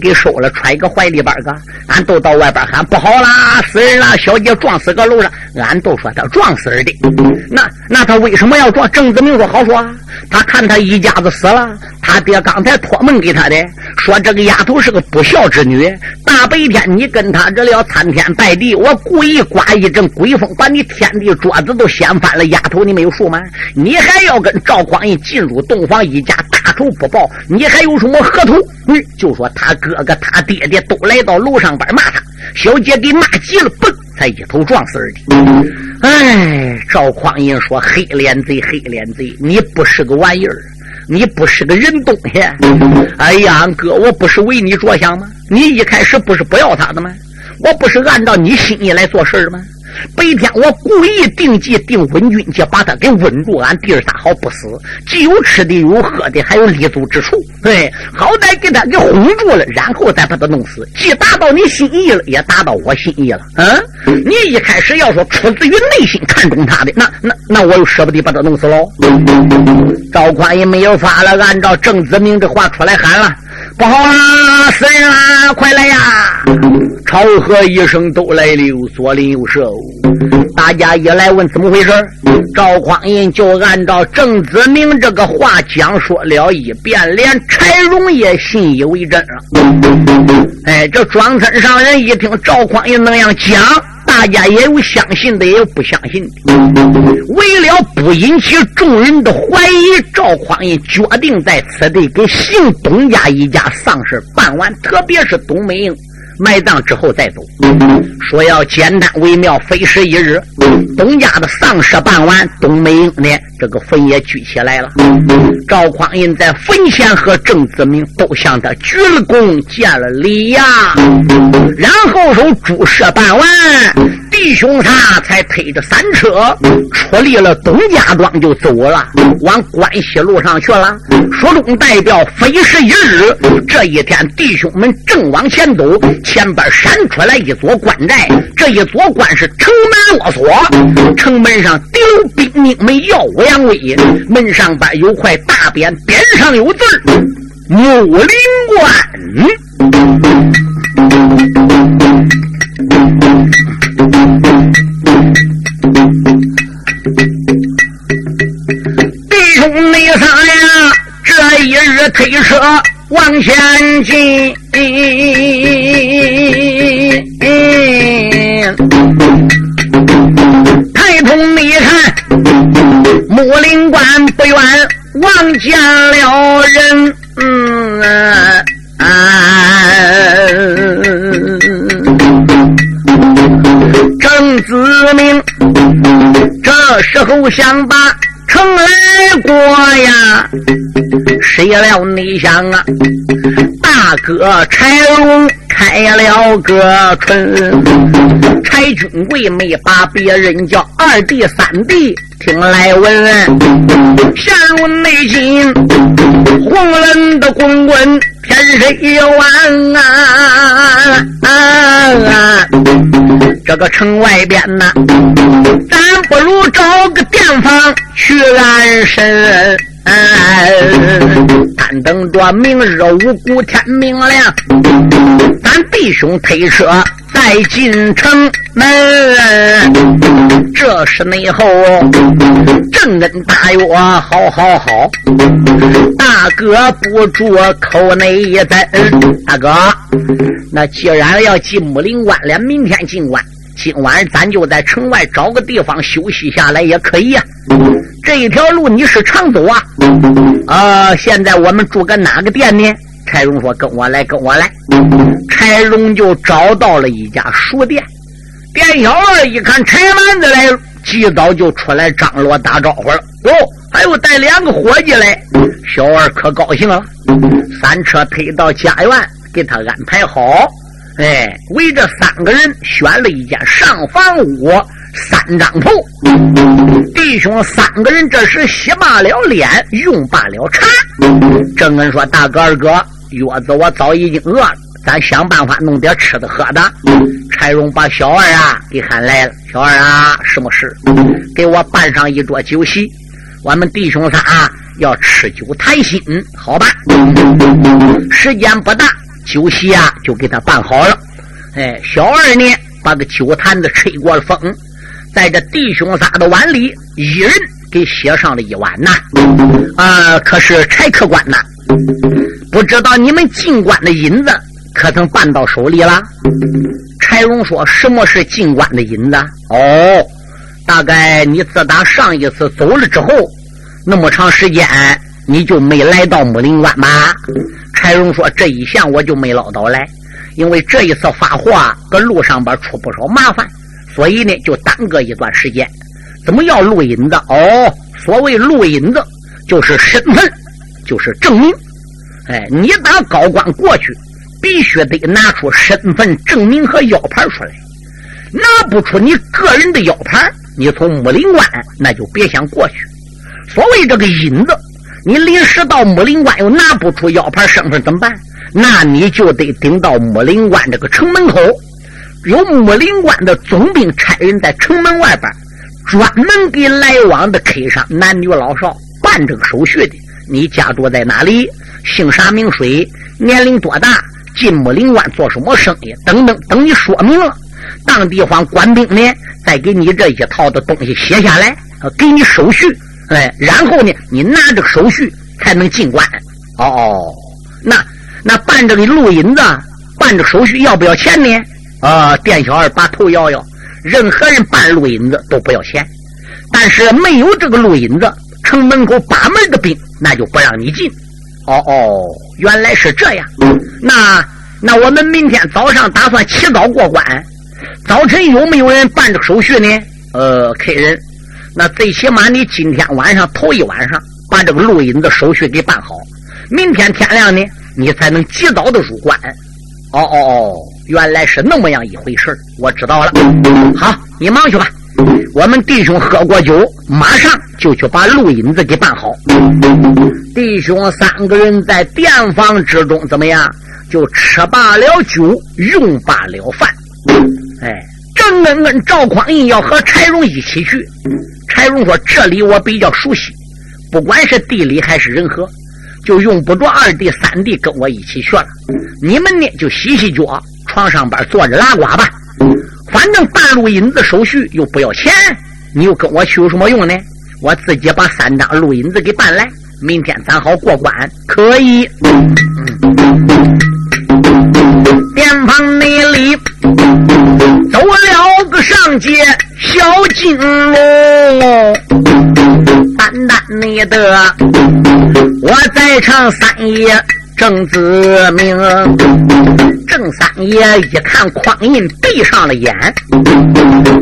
给收了，揣个怀里边个。俺都到外边喊不好啦，死人啦！小姐撞死个楼上，俺都说他撞死的。那那他为什么要撞？郑子明说好说，他看他一家子死了，他爹刚才托梦给他的，说这个丫头是个不孝之女。大白天你跟他这了参天拜地，我故意刮一阵鬼风，把你天地桌子都掀翻了。丫头，你没有数吗？你还要跟赵匡胤进入洞房一家仇不报，你还有什么合同？嗯，就说他哥哥他爹爹都来到楼上边骂他，小姐给骂急了，嘣，才一头撞死的。哎，赵匡胤说：“黑脸贼，黑脸贼，你不是个玩意儿，你不是个人东西。哎呀，哥，我不是为你着想吗？你一开始不是不要他的吗？我不是按照你心意来做事的吗？”白天我故意定计定稳军去把他给稳住，俺弟儿仨好不死，既有吃的，有喝的，还有立足之处。对，好歹给他给哄住了，然后再把他弄死，既达到你心意了，也达到我心意了。嗯，你一开始要说出自于内心看中他的，那那那我又舍不得把他弄死喽。赵匡胤没有法了，按照郑子明的话出来喊了。不好啊！死人啦！快来呀！朝贺一声都来了，左邻右舍，大家一来问怎么回事赵匡胤就按照郑子明这个话讲说了一遍，连柴荣也信以为真了。哎，这庄村上人一听赵匡胤那样讲。大家也有相信的，也有不相信的。为了不引起众人的怀疑，赵匡胤决定在此地给姓董家一家丧事办完，特别是董美英。埋葬之后再走，说要简单为妙，非时一日。董家的丧事办完，董美英呢，这个坟也举起来了。赵匡胤在坟前和郑子明都向他鞠了躬，见了礼呀。然后说诸事办完，弟兄仨才推着三车出离了董家庄，就走了，往关西路上去了。书中代表非时一日，这一天弟兄们正往前走。前边闪出来一座关寨，这一座关是城门落锁，城门上丢兵兵们耀武扬威，门上边有块大匾，匾上有字木林关”。弟兄你仨呀，这一日推车。往前进，抬头一看，木林关不远，望见了人。嗯啊，郑子明这时候想把。城来过呀，谁料你想啊，大哥柴荣开了个春，柴军贵没把别人叫二弟三弟，听来闻，陷入内心，红冷的滚滚。天水一晚啊，啊这个城外边呐，咱不如找个店房去安身。哎，但等着明日五谷天明亮，咱弟兄推车再进城门。这是内后正恩大约好好好，大哥不住口内一等。大哥，那既然要进木林关了，明天进关。今晚咱就在城外找个地方休息下来也可以呀。这一条路你是常走啊？啊，现在我们住个哪个店呢？柴荣说：“跟我来，跟我来。”柴荣就找到了一家书店。店小二一看柴蛮子来了，及早就出来张罗打招呼了。哟，还有带两个伙计来。小二可高兴了，三车推到家园，给他安排好。哎，围着三个人选了一间上房屋，三张头。弟兄三个人这时洗罢了脸，用罢了茶。正恩说：“大哥二哥，月子我早已经饿了，咱想办法弄点吃的喝的。”柴荣把小二啊给喊来了。小二啊，什么事？给我办上一桌酒席，我们弟兄仨要吃酒谈心，好吧？时间不大。酒席啊就给他办好了。哎，小二呢把个酒坛子吹过了风，在这弟兄仨的碗里，一人给写上了一碗呐。啊，可是柴客官呐，不知道你们进关的银子可曾办到手里了？柴荣说：“什么是进关的银子？哦，大概你自打上一次走了之后，那么长时间你就没来到木林关吧？”柴荣说：“这一项我就没捞到来。”因为这一次发货，搁路上边出不少麻烦，所以呢就耽搁一段时间。怎么要录影子？哦，所谓录影子就是身份，就是证明。哎，你打高官过去，必须得拿出身份证明和腰牌出来。拿不出你个人的腰牌，你从木林关那就别想过去。所谓这个影子，你临时到木林关又拿不出腰牌身份，怎么办？那你就得顶到木林关这个城门口，有木林关的总兵差人在城门外边，专门给来往的 K 商男女老少办这个手续的。你家住在哪里？姓啥名谁？年龄多大？进木林关做什么生意？等等，等你说明了，当地方官兵呢，再给你这一套的东西写下来，给你手续，哎，然后呢，你拿着手续才能进关。哦哦，那。那办这个录音子，办这个手续要不要钱呢？啊，店小二把头摇摇。任何人办录音子都不要钱，但是没有这个录音子，城门口把门的兵那就不让你进。哦哦，原来是这样。那那我们明天早上打算起早过关，早晨有没有人办这个手续呢？呃，客人，那最起码你今天晚上头一晚上把这个录音的手续给办好，明天天亮呢。你才能及早的入关。哦哦哦，原来是那么样一回事我知道了。好，你忙去吧。我们弟兄喝过酒，马上就去把录音子给办好。弟兄三个人在店房之中怎么样？就吃罢了酒，用罢了饭。哎，郑恩恩赵匡胤要和柴荣一起去。柴荣说：“这里我比较熟悉，不管是地理还是人和。”就用不着二弟三弟跟我一起去了，你们呢就洗洗脚，床上边坐着拉呱吧。反正办录音子手续又不要钱，你又跟我去有什么用呢？我自己把三张录音子给办来，明天咱好过关。可以。店房内里走了个上街小金龙，单单你的。我再唱三爷郑子明，郑三爷一看匡胤闭上了眼，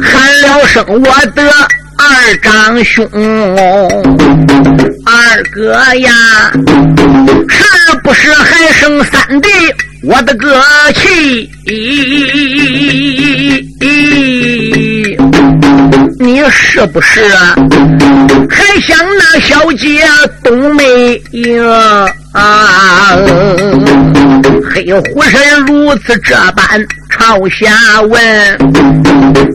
喊了声我的二长兄，二哥呀，是不是还剩三弟？我的个气！你是不是还想那小姐冬梅呀？啊！黑虎神如此这般朝下问，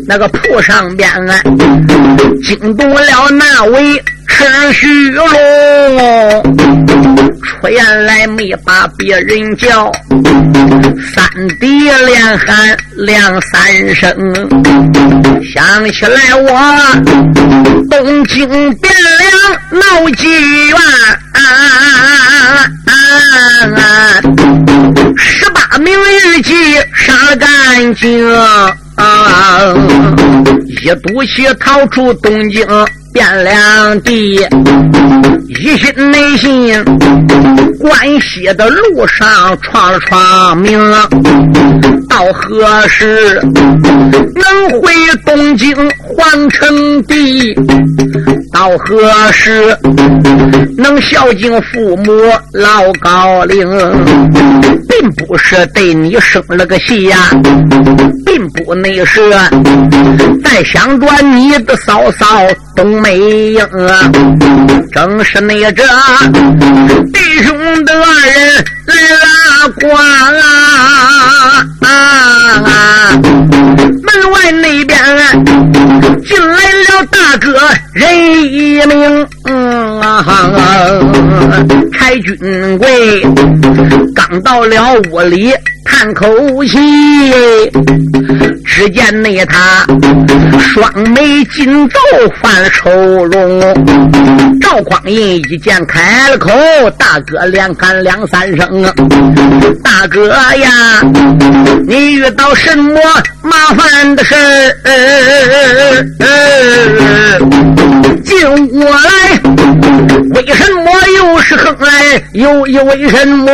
那个铺上边啊，惊动了那位赤须龙，出言来没把别人叫，三弟连喊两三声，想起来我东京汴梁闹妓院。十八名日记杀干净，一赌气逃出东京汴梁地，一心内心关西的路上闯闯名，到何时能回东京皇城地？到何时能孝敬父母老高龄？并不是对你生了个气呀，并不那是在想着你的嫂嫂冬梅英啊，正是那这弟兄的二人来拉呱啊！门外那边进来了大哥任一鸣，嗯啊，柴军贵刚到了屋里叹口气，只见那他双眉紧皱犯愁容。赵匡胤一见开了口，大哥连喊两三声啊，大哥呀，你遇到什么麻烦的事儿？进我来，为什么又是哼来，又又为什么？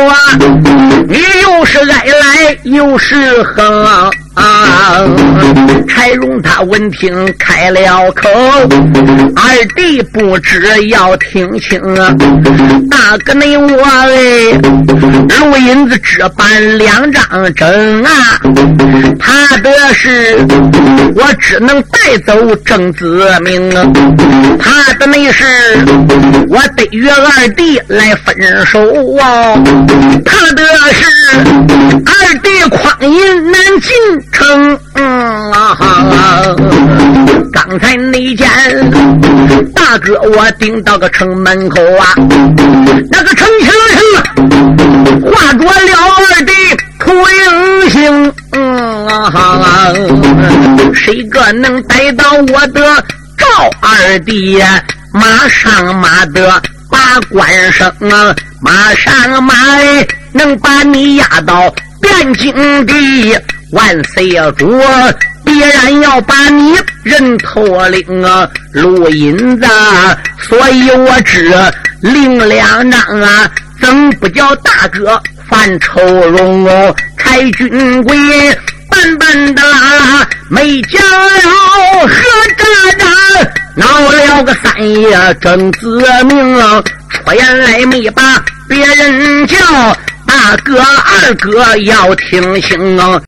你又是来来，又是哼。啊！柴荣他闻听开了口，二弟不知要听清啊！大哥你我哎，录音子只办两张证啊！他的是我只能带走郑子明啊！他的那是我得约二弟来分手啊！他的是二弟匡胤难进。城啊！刚才那件大哥，我顶到个城门口啊，那个城墙上画着了二弟图英星。嗯啊！谁个能逮到我的赵二弟呀？马上马的把关升啊！马上马能把你押到汴京地。万岁呀，主必然要把你人头领啊，录音子，所以我只领两张啊，怎不叫大哥犯愁容哦？柴军贵笨笨的啦，没讲了何渣渣，闹了个三爷郑子明啊，出言来没把别人叫大哥二哥要听清啊。